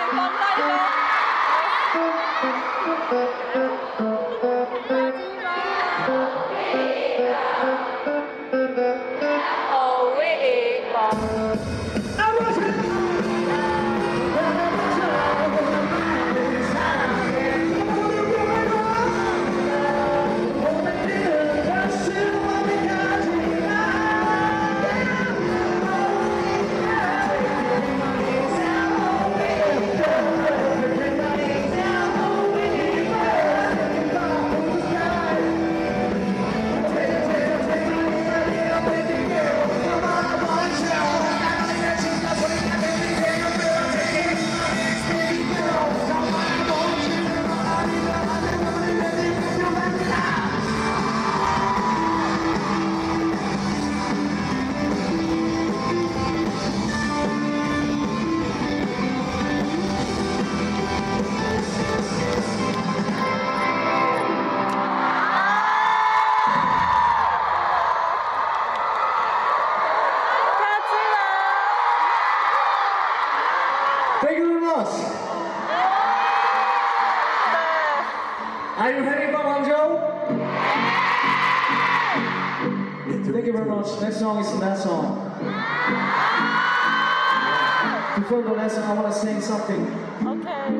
Thank you. fantastic. Okay.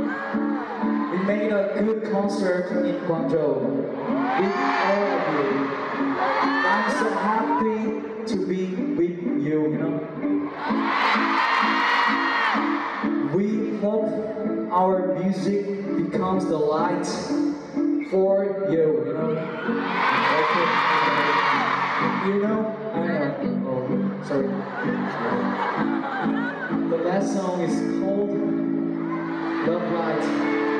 We made a good concert in Guangzhou with all of you. I'm so happy to be with you, you know. We hope our music becomes the light for you, you know. Okay. You know, Thank you.